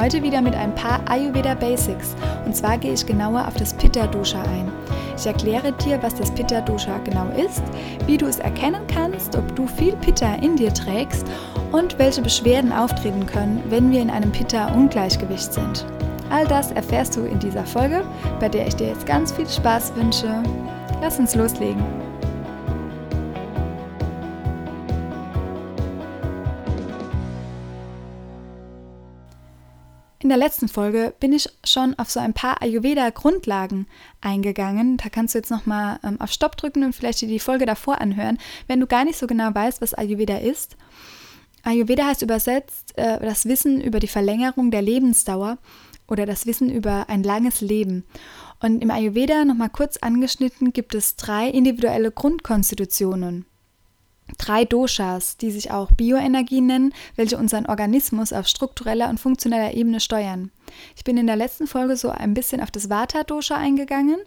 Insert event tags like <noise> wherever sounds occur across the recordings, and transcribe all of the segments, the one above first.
Heute wieder mit ein paar Ayurveda Basics und zwar gehe ich genauer auf das Pitta Dosha ein. Ich erkläre dir, was das Pitta Dosha genau ist, wie du es erkennen kannst, ob du viel Pitta in dir trägst und welche Beschwerden auftreten können, wenn wir in einem Pitta-Ungleichgewicht sind. All das erfährst du in dieser Folge, bei der ich dir jetzt ganz viel Spaß wünsche. Lass uns loslegen. Der letzten Folge bin ich schon auf so ein paar Ayurveda-Grundlagen eingegangen. Da kannst du jetzt nochmal ähm, auf Stopp drücken und vielleicht dir die Folge davor anhören, wenn du gar nicht so genau weißt, was Ayurveda ist. Ayurveda heißt übersetzt äh, das Wissen über die Verlängerung der Lebensdauer oder das Wissen über ein langes Leben. Und im Ayurveda, nochmal kurz angeschnitten, gibt es drei individuelle Grundkonstitutionen drei Doshas, die sich auch Bioenergie nennen, welche unseren Organismus auf struktureller und funktioneller Ebene steuern. Ich bin in der letzten Folge so ein bisschen auf das Vata-Dosha eingegangen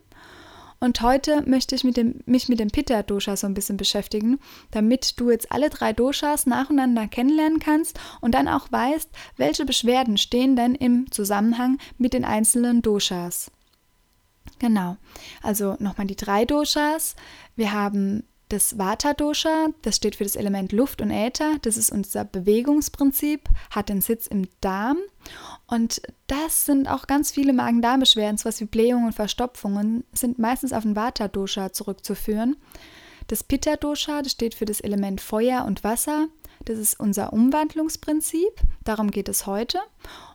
und heute möchte ich mit dem, mich mit dem Pitta-Dosha so ein bisschen beschäftigen, damit du jetzt alle drei Doshas nacheinander kennenlernen kannst und dann auch weißt, welche Beschwerden stehen denn im Zusammenhang mit den einzelnen Doshas. Genau, also nochmal die drei Doshas. Wir haben das Vata-Dosha, das steht für das Element Luft und Äther, das ist unser Bewegungsprinzip, hat den Sitz im Darm und das sind auch ganz viele Magen-Darm-Beschwerden, sowas wie Blähungen und Verstopfungen, sind meistens auf ein Vata-Dosha zurückzuführen. Das Pitta-Dosha, das steht für das Element Feuer und Wasser, das ist unser Umwandlungsprinzip, darum geht es heute.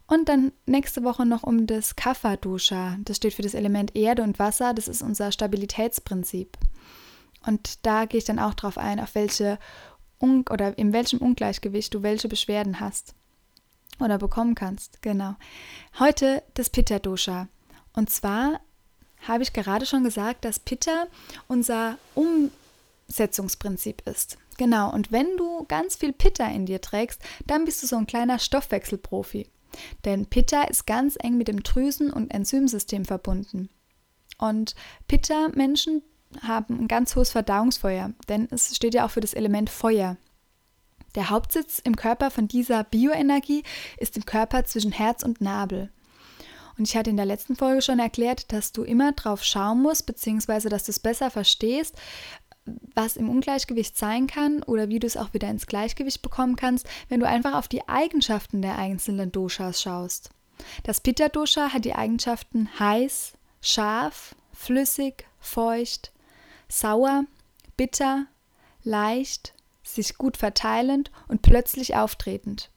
Und dann nächste Woche noch um das Kapha-Dosha, das steht für das Element Erde und Wasser, das ist unser Stabilitätsprinzip. Und da gehe ich dann auch drauf ein, auf welche Un oder in welchem Ungleichgewicht du welche Beschwerden hast oder bekommen kannst. Genau. Heute das Pitta Dosha. Und zwar habe ich gerade schon gesagt, dass Pitta unser Umsetzungsprinzip ist. Genau, und wenn du ganz viel Pitta in dir trägst, dann bist du so ein kleiner Stoffwechselprofi. Denn Pitta ist ganz eng mit dem Drüsen- und Enzymsystem verbunden. Und Pitta-Menschen, haben ein ganz hohes Verdauungsfeuer, denn es steht ja auch für das Element Feuer. Der Hauptsitz im Körper von dieser Bioenergie ist im Körper zwischen Herz und Nabel. Und ich hatte in der letzten Folge schon erklärt, dass du immer drauf schauen musst, beziehungsweise dass du es besser verstehst, was im Ungleichgewicht sein kann oder wie du es auch wieder ins Gleichgewicht bekommen kannst, wenn du einfach auf die Eigenschaften der einzelnen Doshas schaust. Das Pitta-Dosha hat die Eigenschaften heiß, scharf, flüssig, feucht, sauer, bitter, leicht, sich gut verteilend und plötzlich auftretend.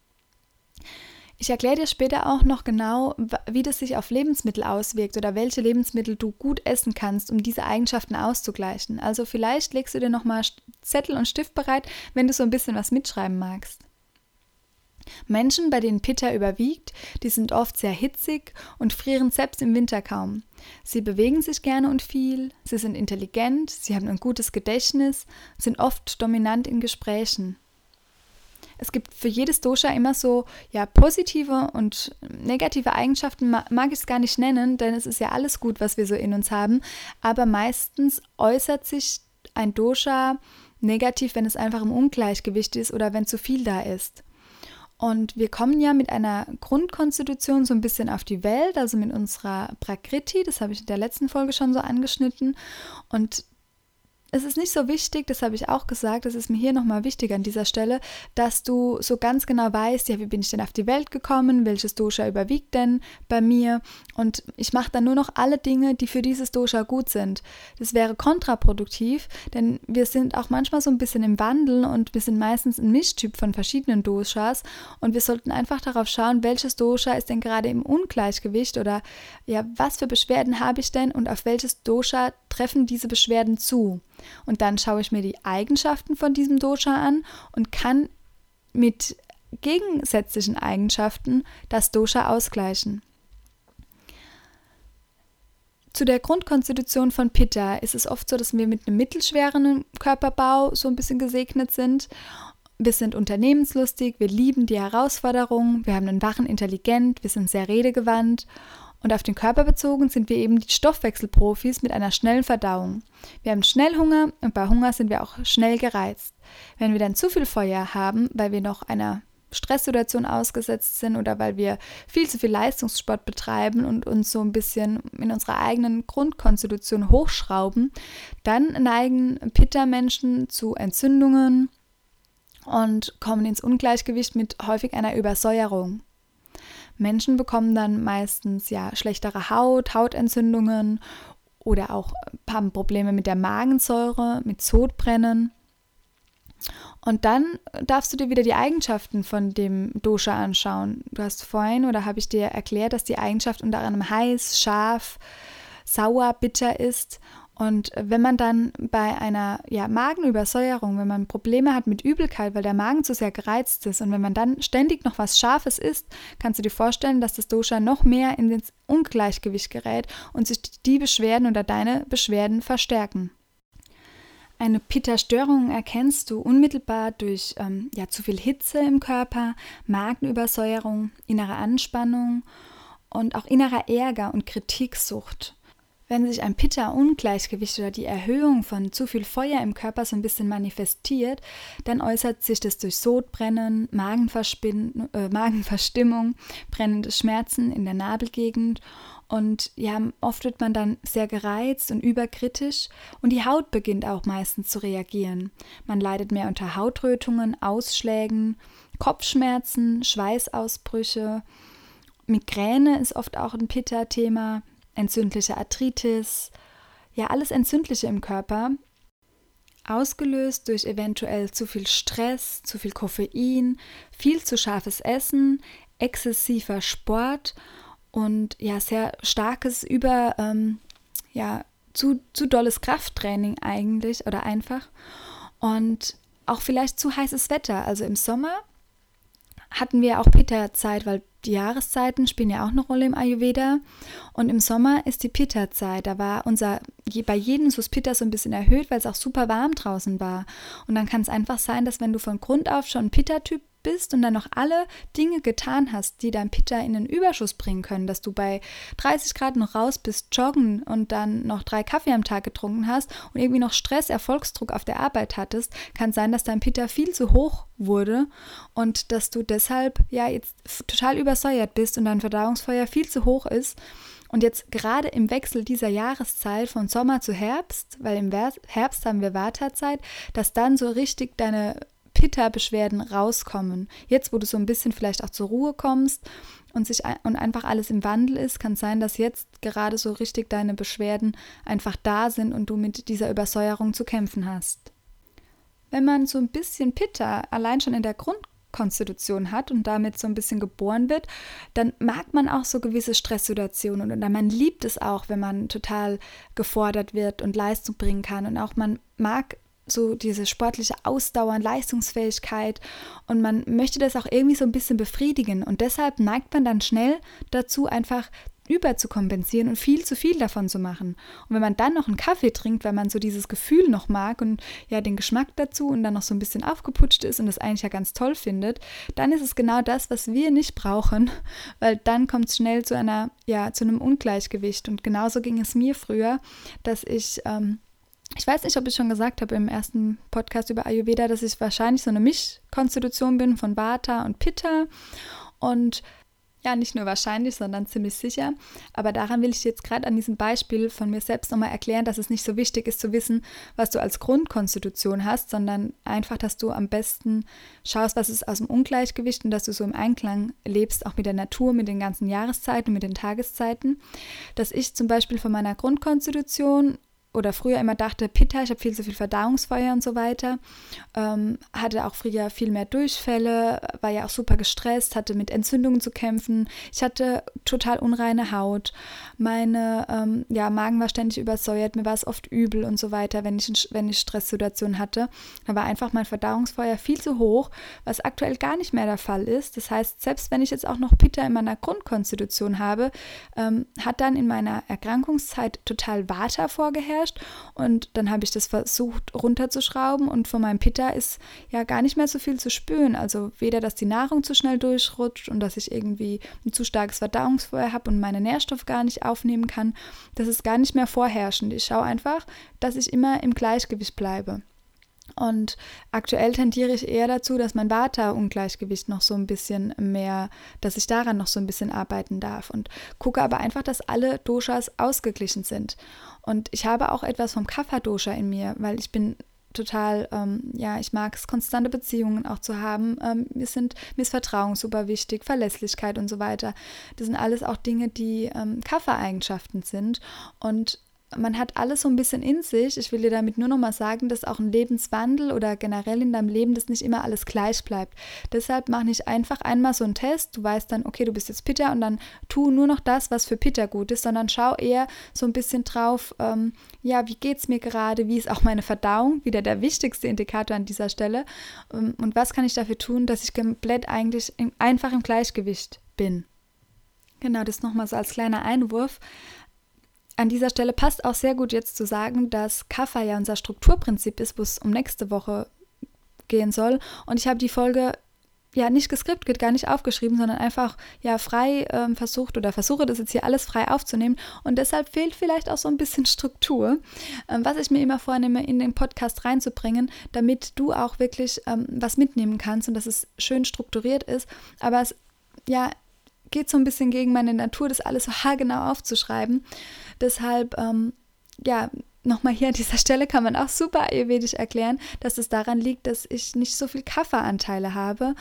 Ich erkläre dir später auch noch genau, wie das sich auf Lebensmittel auswirkt oder welche Lebensmittel du gut essen kannst, um diese Eigenschaften auszugleichen. Also vielleicht legst du dir nochmal Zettel und Stift bereit, wenn du so ein bisschen was mitschreiben magst. Menschen, bei denen Pitta überwiegt, die sind oft sehr hitzig und frieren selbst im Winter kaum. Sie bewegen sich gerne und viel, sie sind intelligent, sie haben ein gutes Gedächtnis, sind oft dominant in Gesprächen. Es gibt für jedes Dosha immer so ja positive und negative Eigenschaften mag ich es gar nicht nennen, denn es ist ja alles gut, was wir so in uns haben, aber meistens äußert sich ein Dosha negativ, wenn es einfach im Ungleichgewicht ist oder wenn zu viel da ist. Und wir kommen ja mit einer Grundkonstitution so ein bisschen auf die Welt, also mit unserer Prakriti, das habe ich in der letzten Folge schon so angeschnitten. Und es ist nicht so wichtig, das habe ich auch gesagt, das ist mir hier nochmal wichtig an dieser Stelle, dass du so ganz genau weißt, ja, wie bin ich denn auf die Welt gekommen, welches Dosha überwiegt denn bei mir und ich mache dann nur noch alle Dinge, die für dieses Dosha gut sind. Das wäre kontraproduktiv, denn wir sind auch manchmal so ein bisschen im Wandel und wir sind meistens ein Mischtyp von verschiedenen Doshas und wir sollten einfach darauf schauen, welches Dosha ist denn gerade im Ungleichgewicht oder ja, was für Beschwerden habe ich denn und auf welches Dosha treffen diese Beschwerden zu. Und dann schaue ich mir die Eigenschaften von diesem Dosha an und kann mit gegensätzlichen Eigenschaften das Dosha ausgleichen. Zu der Grundkonstitution von Pitta ist es oft so, dass wir mit einem mittelschweren Körperbau so ein bisschen gesegnet sind. Wir sind unternehmenslustig, wir lieben die Herausforderungen, wir haben einen wachen Intelligent, wir sind sehr redegewandt und auf den Körper bezogen sind wir eben die Stoffwechselprofis mit einer schnellen Verdauung. Wir haben schnell Hunger und bei Hunger sind wir auch schnell gereizt. Wenn wir dann zu viel Feuer haben, weil wir noch einer Stresssituation ausgesetzt sind oder weil wir viel zu viel Leistungssport betreiben und uns so ein bisschen in unserer eigenen Grundkonstitution hochschrauben, dann neigen Pitta-Menschen zu Entzündungen und kommen ins Ungleichgewicht mit häufig einer Übersäuerung. Menschen bekommen dann meistens ja schlechtere Haut, Hautentzündungen oder auch haben Probleme mit der Magensäure, mit Sodbrennen. Und dann darfst du dir wieder die Eigenschaften von dem Dosha anschauen. Du hast vorhin oder habe ich dir erklärt, dass die Eigenschaft unter anderem heiß, scharf, sauer, bitter ist. Und wenn man dann bei einer ja, Magenübersäuerung, wenn man Probleme hat mit Übelkeit, weil der Magen zu sehr gereizt ist und wenn man dann ständig noch was Scharfes isst, kannst du dir vorstellen, dass das Dosha noch mehr in ins Ungleichgewicht gerät und sich die Beschwerden oder deine Beschwerden verstärken. Eine Pitta-Störung erkennst du unmittelbar durch ähm, ja, zu viel Hitze im Körper, Magenübersäuerung, innere Anspannung und auch innerer Ärger und Kritiksucht. Wenn sich ein Pitta-Ungleichgewicht oder die Erhöhung von zu viel Feuer im Körper so ein bisschen manifestiert, dann äußert sich das durch Sodbrennen, äh, Magenverstimmung, brennende Schmerzen in der Nabelgegend und ja, oft wird man dann sehr gereizt und überkritisch und die Haut beginnt auch meistens zu reagieren. Man leidet mehr unter Hautrötungen, Ausschlägen, Kopfschmerzen, Schweißausbrüche. Migräne ist oft auch ein Pitta-Thema, entzündliche Arthritis, ja, alles Entzündliche im Körper. Ausgelöst durch eventuell zu viel Stress, zu viel Koffein, viel zu scharfes Essen, exzessiver Sport und ja, sehr starkes über, ähm, ja, zu, zu dolles Krafttraining eigentlich oder einfach. Und auch vielleicht zu heißes Wetter. Also im Sommer hatten wir auch Pitta-Zeit, weil die Jahreszeiten spielen ja auch eine Rolle im Ayurveda. Und im Sommer ist die Pitta-Zeit. Da war unser, bei jedem Sus Pitta so ein bisschen erhöht, weil es auch super warm draußen war. Und dann kann es einfach sein, dass wenn du von Grund auf schon Pitta-Typ bist und dann noch alle Dinge getan hast, die dein Pitta in den Überschuss bringen können, dass du bei 30 Grad noch raus bist, joggen und dann noch drei Kaffee am Tag getrunken hast und irgendwie noch Stress, Erfolgsdruck auf der Arbeit hattest, kann sein, dass dein Pitta viel zu hoch wurde und dass du deshalb ja jetzt total übersäuert bist und dein Verdauungsfeuer viel zu hoch ist. Und jetzt gerade im Wechsel dieser Jahreszeit von Sommer zu Herbst, weil im Herbst haben wir Wartezeit, dass dann so richtig deine Pitta-Beschwerden rauskommen. Jetzt, wo du so ein bisschen vielleicht auch zur Ruhe kommst und, sich, und einfach alles im Wandel ist, kann es sein, dass jetzt gerade so richtig deine Beschwerden einfach da sind und du mit dieser Übersäuerung zu kämpfen hast. Wenn man so ein bisschen Pitta allein schon in der Grundkonstitution hat und damit so ein bisschen geboren wird, dann mag man auch so gewisse Stresssituationen und man liebt es auch, wenn man total gefordert wird und Leistung bringen kann und auch man mag so diese sportliche Ausdauer und Leistungsfähigkeit und man möchte das auch irgendwie so ein bisschen befriedigen und deshalb neigt man dann schnell dazu, einfach überzukompensieren und viel zu viel davon zu machen. Und wenn man dann noch einen Kaffee trinkt, weil man so dieses Gefühl noch mag und ja den Geschmack dazu und dann noch so ein bisschen aufgeputscht ist und das eigentlich ja ganz toll findet, dann ist es genau das, was wir nicht brauchen, <laughs> weil dann kommt es schnell zu einer, ja, zu einem Ungleichgewicht. Und genauso ging es mir früher, dass ich ähm, ich weiß nicht, ob ich schon gesagt habe im ersten Podcast über Ayurveda, dass ich wahrscheinlich so eine Mischkonstitution bin von Vata und Pitta. Und ja, nicht nur wahrscheinlich, sondern ziemlich sicher. Aber daran will ich jetzt gerade an diesem Beispiel von mir selbst nochmal erklären, dass es nicht so wichtig ist zu wissen, was du als Grundkonstitution hast, sondern einfach, dass du am besten schaust, was ist aus dem Ungleichgewicht und dass du so im Einklang lebst, auch mit der Natur, mit den ganzen Jahreszeiten, mit den Tageszeiten. Dass ich zum Beispiel von meiner Grundkonstitution oder früher immer dachte, Pitta, ich habe viel zu viel Verdauungsfeuer und so weiter. Ähm, hatte auch früher viel mehr Durchfälle, war ja auch super gestresst, hatte mit Entzündungen zu kämpfen. Ich hatte total unreine Haut. Meine ähm, ja, Magen war ständig übersäuert, mir war es oft übel und so weiter, wenn ich, wenn ich Stresssituationen hatte. Da war einfach mein Verdauungsfeuer viel zu hoch, was aktuell gar nicht mehr der Fall ist. Das heißt, selbst wenn ich jetzt auch noch Pitta in meiner Grundkonstitution habe, ähm, hat dann in meiner Erkrankungszeit total Vata vorgeherrscht herrscht. Und dann habe ich das versucht runterzuschrauben und von meinem Pitta ist ja gar nicht mehr so viel zu spüren. Also weder, dass die Nahrung zu schnell durchrutscht und dass ich irgendwie ein zu starkes Verdauungsfeuer habe und meine Nährstoffe gar nicht aufnehmen kann. Das ist gar nicht mehr vorherrschend. Ich schaue einfach, dass ich immer im Gleichgewicht bleibe. Und aktuell tendiere ich eher dazu, dass mein Vata-Ungleichgewicht noch so ein bisschen mehr, dass ich daran noch so ein bisschen arbeiten darf. Und gucke aber einfach, dass alle Doshas ausgeglichen sind. Und ich habe auch etwas vom Kapha-Dosha in mir, weil ich bin total, ähm, ja, ich mag es, konstante Beziehungen auch zu haben. Ähm, mir, sind, mir super wichtig, Verlässlichkeit und so weiter. Das sind alles auch Dinge, die ähm, Kapha-Eigenschaften sind. Und man hat alles so ein bisschen in sich. Ich will dir damit nur noch mal sagen, dass auch ein Lebenswandel oder generell in deinem Leben, dass nicht immer alles gleich bleibt. Deshalb mach nicht einfach einmal so einen Test. Du weißt dann, okay, du bist jetzt Pitta und dann tu nur noch das, was für Pitta gut ist, sondern schau eher so ein bisschen drauf, ähm, ja, wie geht es mir gerade, wie ist auch meine Verdauung, wieder der wichtigste Indikator an dieser Stelle. Ähm, und was kann ich dafür tun, dass ich komplett eigentlich in, einfach im Gleichgewicht bin. Genau, das nochmal so als kleiner Einwurf. An dieser Stelle passt auch sehr gut jetzt zu sagen, dass Kaffa ja unser Strukturprinzip ist, wo es um nächste Woche gehen soll. Und ich habe die Folge ja nicht geskriptet, gar nicht aufgeschrieben, sondern einfach ja frei ähm, versucht oder versuche das jetzt hier alles frei aufzunehmen. Und deshalb fehlt vielleicht auch so ein bisschen Struktur, ähm, was ich mir immer vornehme, in den Podcast reinzubringen, damit du auch wirklich ähm, was mitnehmen kannst und dass es schön strukturiert ist. Aber es ja geht so ein bisschen gegen meine Natur, das alles so haargenau aufzuschreiben. Deshalb, ähm, ja, nochmal hier an dieser Stelle kann man auch super ayurvedisch erklären, dass es daran liegt, dass ich nicht so viel Kaffeeanteile habe,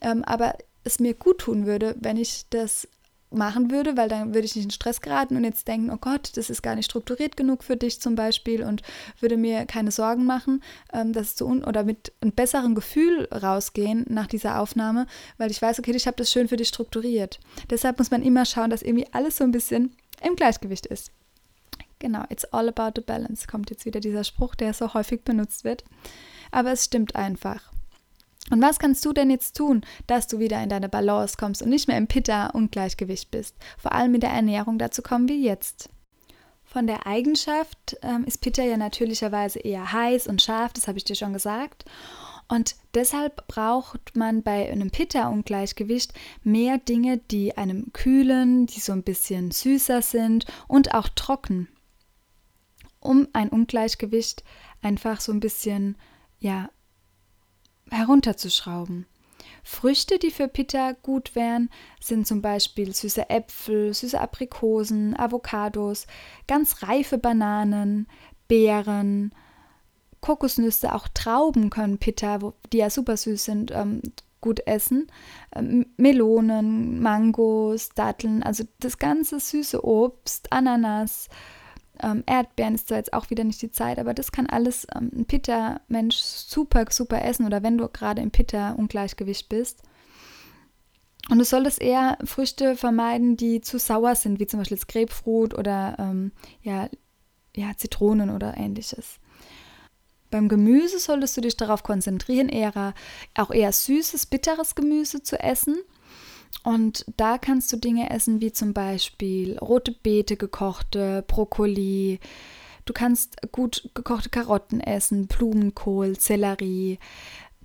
ähm, aber es mir gut tun würde, wenn ich das machen würde, weil dann würde ich nicht in Stress geraten und jetzt denken, oh Gott, das ist gar nicht strukturiert genug für dich zum Beispiel und würde mir keine Sorgen machen, ähm, dass un oder mit einem besseren Gefühl rausgehen nach dieser Aufnahme, weil ich weiß, okay, ich habe das schön für dich strukturiert. Deshalb muss man immer schauen, dass irgendwie alles so ein bisschen im Gleichgewicht ist. Genau, it's all about the balance, kommt jetzt wieder dieser Spruch, der so häufig benutzt wird. Aber es stimmt einfach. Und was kannst du denn jetzt tun, dass du wieder in deine Balance kommst und nicht mehr im Pitta-Ungleichgewicht bist? Vor allem mit der Ernährung, dazu kommen wir jetzt. Von der Eigenschaft ähm, ist Pitta ja natürlicherweise eher heiß und scharf, das habe ich dir schon gesagt. Und deshalb braucht man bei einem Pitta-Ungleichgewicht mehr Dinge, die einem kühlen, die so ein bisschen süßer sind und auch trocken um ein Ungleichgewicht einfach so ein bisschen, ja, herunterzuschrauben. Früchte, die für Pitta gut wären, sind zum Beispiel süße Äpfel, süße Aprikosen, Avocados, ganz reife Bananen, Beeren, Kokosnüsse, auch Trauben können Pitta, die ja super süß sind, ähm, gut essen. Ähm, Melonen, Mangos, Datteln, also das ganze süße Obst, Ananas, ähm, Erdbeeren ist zwar jetzt auch wieder nicht die Zeit, aber das kann alles ähm, ein Pitta-Mensch super, super essen oder wenn du gerade im Pitta-Ungleichgewicht bist. Und du solltest eher Früchte vermeiden, die zu sauer sind, wie zum Beispiel das Grapefruit oder ähm, ja, ja, Zitronen oder ähnliches. Beim Gemüse solltest du dich darauf konzentrieren, eher, auch eher süßes, bitteres Gemüse zu essen und da kannst du Dinge essen wie zum Beispiel rote Beete gekochte, Brokkoli. Du kannst gut gekochte Karotten essen, Blumenkohl, Sellerie.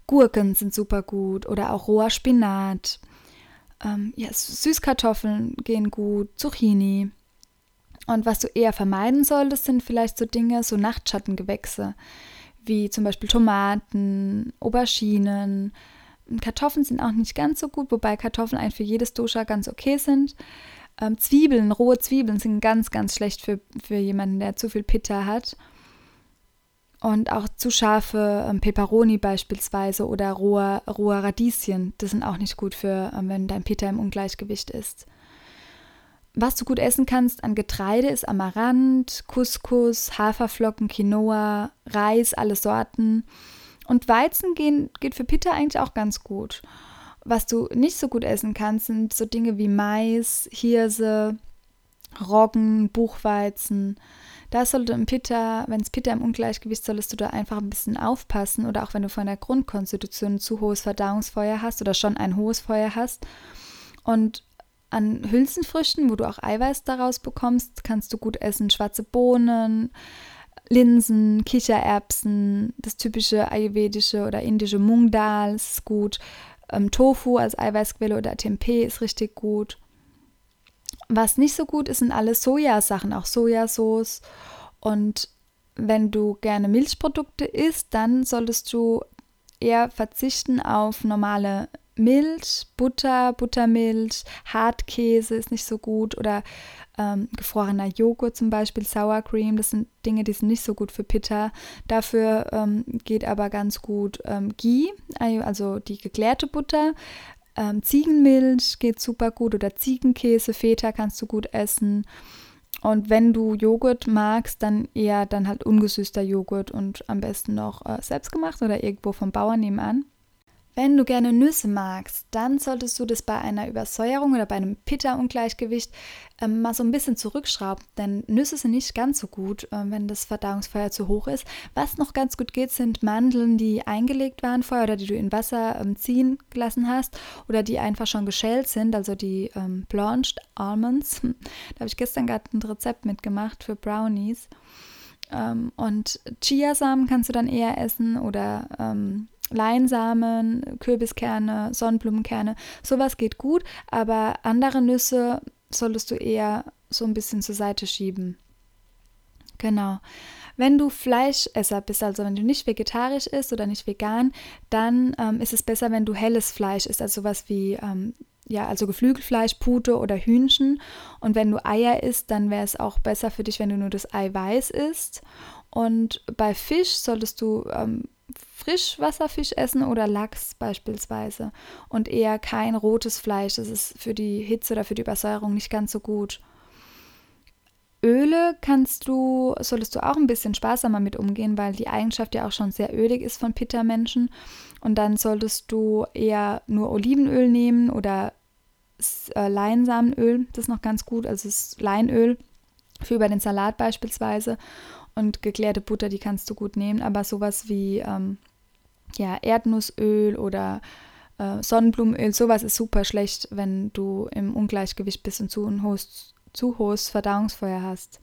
Gurken sind super gut oder auch roher Spinat. Ähm, ja, Süßkartoffeln gehen gut, Zucchini. Und was du eher vermeiden solltest, sind vielleicht so Dinge, so Nachtschattengewächse, wie zum Beispiel Tomaten, Auberginen, Kartoffeln sind auch nicht ganz so gut, wobei Kartoffeln eigentlich für jedes Dosha ganz okay sind. Ähm, Zwiebeln, rohe Zwiebeln sind ganz, ganz schlecht für, für jemanden, der zu viel Pitta hat. Und auch zu scharfe ähm, Peperoni beispielsweise oder rohe, rohe Radieschen, das sind auch nicht gut für, ähm, wenn dein Pitta im Ungleichgewicht ist. was du gut essen kannst an Getreide ist Amaranth, Couscous, Haferflocken, Quinoa, Reis, alle Sorten. Und Weizen gehen, geht für Pitta eigentlich auch ganz gut. Was du nicht so gut essen kannst, sind so Dinge wie Mais, Hirse, Roggen, Buchweizen. Da sollte im Pitta, wenn es Pitta im Ungleichgewicht, solltest du da einfach ein bisschen aufpassen oder auch wenn du von der Grundkonstitution ein zu hohes Verdauungsfeuer hast oder schon ein hohes Feuer hast. Und an Hülsenfrüchten, wo du auch Eiweiß daraus bekommst, kannst du gut essen. Schwarze Bohnen, Linsen, Kichererbsen, das typische ayurvedische oder indische Mung Dal ist gut. Ähm, Tofu als Eiweißquelle oder Tempeh ist richtig gut. Was nicht so gut ist, sind alle Sojasachen, auch Sojasauce. Und wenn du gerne Milchprodukte isst, dann solltest du eher verzichten auf normale Milch, Butter, Buttermilch, Hartkäse ist nicht so gut oder ähm, gefrorener Joghurt zum Beispiel, Sour Cream, das sind Dinge, die sind nicht so gut für Pitta. Dafür ähm, geht aber ganz gut ähm, Ghee, also die geklärte Butter. Ähm, Ziegenmilch geht super gut oder Ziegenkäse, Feta kannst du gut essen. Und wenn du Joghurt magst, dann eher dann halt ungesüßter Joghurt und am besten noch äh, selbstgemacht oder irgendwo vom Bauern nebenan. Wenn du gerne Nüsse magst, dann solltest du das bei einer Übersäuerung oder bei einem Pitta-Ungleichgewicht ähm, mal so ein bisschen zurückschrauben, denn Nüsse sind nicht ganz so gut, äh, wenn das Verdauungsfeuer zu hoch ist. Was noch ganz gut geht, sind Mandeln, die eingelegt waren vorher oder die du in Wasser ähm, ziehen gelassen hast oder die einfach schon geschält sind, also die ähm, Blanched Almonds. <laughs> da habe ich gestern gerade ein Rezept mitgemacht für Brownies. Ähm, und Chiasamen kannst du dann eher essen oder ähm, Leinsamen, Kürbiskerne, Sonnenblumenkerne, sowas geht gut, aber andere Nüsse solltest du eher so ein bisschen zur Seite schieben. Genau. Wenn du Fleischesser bist, also wenn du nicht vegetarisch isst oder nicht vegan, dann ähm, ist es besser, wenn du helles Fleisch isst, also sowas wie ähm, ja, also Geflügelfleisch, Pute oder Hühnchen. Und wenn du Eier isst, dann wäre es auch besser für dich, wenn du nur das Eiweiß isst. Und bei Fisch solltest du ähm, Frischwasserfisch essen oder Lachs beispielsweise und eher kein rotes Fleisch. Das ist für die Hitze oder für die Übersäuerung nicht ganz so gut. Öle kannst du, solltest du auch ein bisschen sparsamer mit umgehen, weil die Eigenschaft ja auch schon sehr ölig ist von Pitta-Menschen. Und dann solltest du eher nur Olivenöl nehmen oder äh, Leinsamenöl, das ist noch ganz gut, also das Leinöl für über den Salat beispielsweise. Und geklärte Butter, die kannst du gut nehmen, aber sowas wie ähm, ja, Erdnussöl oder äh, Sonnenblumenöl, sowas ist super schlecht, wenn du im Ungleichgewicht bist und zu, ein hohes, zu hohes Verdauungsfeuer hast.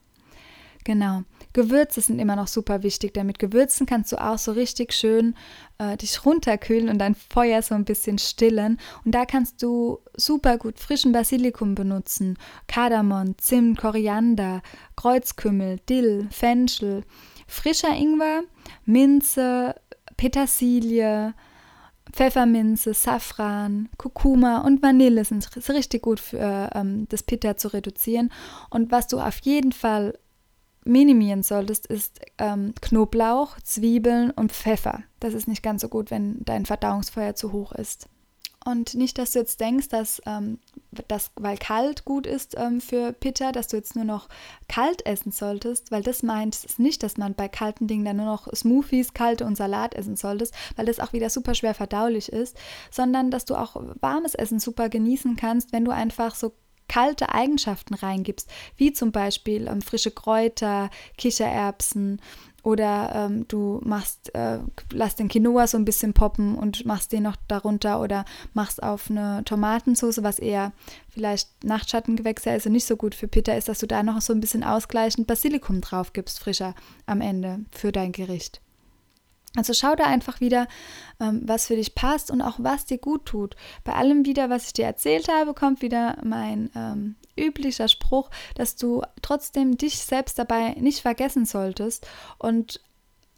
Genau. Gewürze sind immer noch super wichtig, denn mit Gewürzen kannst du auch so richtig schön äh, dich runterkühlen und dein Feuer so ein bisschen stillen. Und da kannst du super gut frischen Basilikum benutzen, Kardamom, Zimt, Koriander, Kreuzkümmel, Dill, Fenchel, frischer Ingwer, Minze, Petersilie, Pfefferminze, Safran, Kurkuma und Vanille sind richtig gut für ähm, das Pitta zu reduzieren. Und was du auf jeden Fall minimieren solltest, ist ähm, Knoblauch, Zwiebeln und Pfeffer. Das ist nicht ganz so gut, wenn dein Verdauungsfeuer zu hoch ist. Und nicht, dass du jetzt denkst, dass ähm, das, weil kalt gut ist ähm, für Pitta, dass du jetzt nur noch kalt essen solltest, weil das meint es nicht, dass man bei kalten Dingen dann nur noch Smoothies, kalte und Salat essen solltest, weil das auch wieder super schwer verdaulich ist, sondern dass du auch warmes Essen super genießen kannst, wenn du einfach so kalte Eigenschaften reingibst, wie zum Beispiel ähm, frische Kräuter, Kichererbsen oder ähm, du machst, äh, lass den Quinoa so ein bisschen poppen und machst den noch darunter oder machst auf eine Tomatensauce, was eher vielleicht Nachtschattengewächse ist und nicht so gut für Pitta ist, dass du da noch so ein bisschen ausgleichend Basilikum drauf gibst, frischer am Ende für dein Gericht. Also schau da einfach wieder, ähm, was für dich passt und auch was dir gut tut. Bei allem wieder, was ich dir erzählt habe, kommt wieder mein ähm, üblicher Spruch, dass du trotzdem dich selbst dabei nicht vergessen solltest und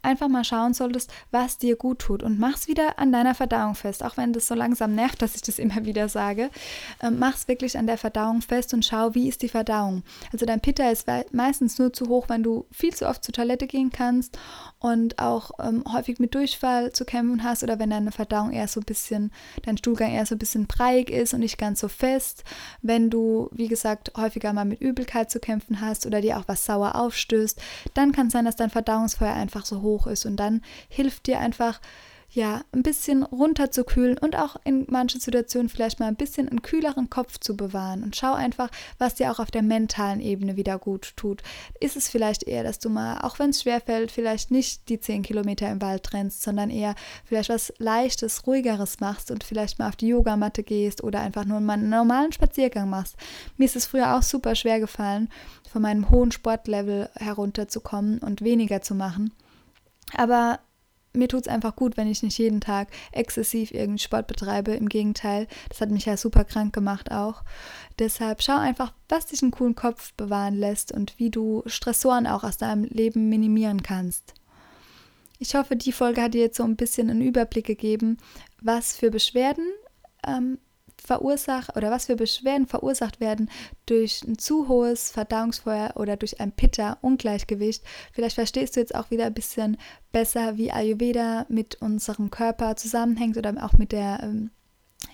einfach mal schauen solltest, was dir gut tut und mach's wieder an deiner Verdauung fest, auch wenn das so langsam nervt, dass ich das immer <laughs> wieder sage. Ähm, mach's wirklich an der Verdauung fest und schau, wie ist die Verdauung. Also dein Pitta ist meistens nur zu hoch, wenn du viel zu oft zur Toilette gehen kannst und auch ähm, häufig mit Durchfall zu kämpfen hast oder wenn deine Verdauung eher so ein bisschen, dein Stuhlgang eher so ein bisschen breiig ist und nicht ganz so fest, wenn du, wie gesagt, häufiger mal mit Übelkeit zu kämpfen hast oder dir auch was sauer aufstößt, dann kann es sein, dass dein Verdauungsfeuer einfach so hoch ist und dann hilft dir einfach ja, ein bisschen runterzukühlen und auch in manchen Situationen vielleicht mal ein bisschen einen kühleren Kopf zu bewahren. Und schau einfach, was dir auch auf der mentalen Ebene wieder gut tut. Ist es vielleicht eher, dass du mal, auch wenn es schwerfällt, vielleicht nicht die 10 Kilometer im Wald rennst, sondern eher vielleicht was Leichtes, Ruhigeres machst und vielleicht mal auf die Yogamatte gehst oder einfach nur mal einen normalen Spaziergang machst. Mir ist es früher auch super schwer gefallen, von meinem hohen Sportlevel herunterzukommen und weniger zu machen. Aber mir tut es einfach gut, wenn ich nicht jeden Tag exzessiv irgendeinen Sport betreibe. Im Gegenteil, das hat mich ja super krank gemacht auch. Deshalb schau einfach, was dich einen coolen Kopf bewahren lässt und wie du Stressoren auch aus deinem Leben minimieren kannst. Ich hoffe, die Folge hat dir jetzt so ein bisschen einen Überblick gegeben, was für Beschwerden ähm, verursacht oder was für Beschwerden verursacht werden durch ein zu hohes Verdauungsfeuer oder durch ein Pitta-Ungleichgewicht. Vielleicht verstehst du jetzt auch wieder ein bisschen besser, wie Ayurveda mit unserem Körper zusammenhängt oder auch mit der ähm,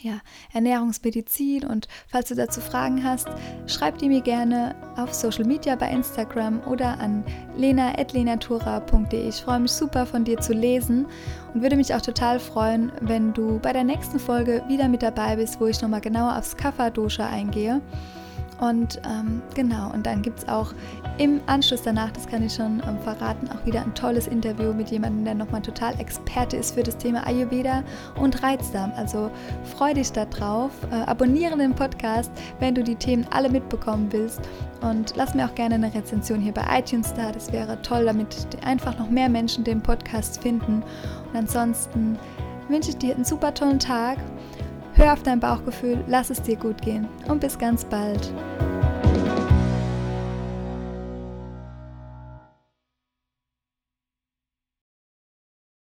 ja, Ernährungsmedizin. Und falls du dazu Fragen hast, schreib die mir gerne auf Social Media bei Instagram oder an lena.lenatura.de. Ich freue mich super von dir zu lesen und würde mich auch total freuen, wenn du bei der nächsten Folge wieder mit dabei bist, wo ich nochmal genauer aufs Kapha-Dosha eingehe. Und ähm, genau, und dann gibt es auch im Anschluss danach, das kann ich schon ähm, verraten, auch wieder ein tolles Interview mit jemandem, der nochmal total Experte ist für das Thema Ayurveda und Reizdarm. Also freu dich da drauf, äh, abonniere den Podcast, wenn du die Themen alle mitbekommen willst. Und lass mir auch gerne eine Rezension hier bei iTunes da. Das wäre toll, damit einfach noch mehr Menschen den Podcast finden. Und ansonsten wünsche ich dir einen super tollen Tag Hör auf dein Bauchgefühl, lass es dir gut gehen und bis ganz bald.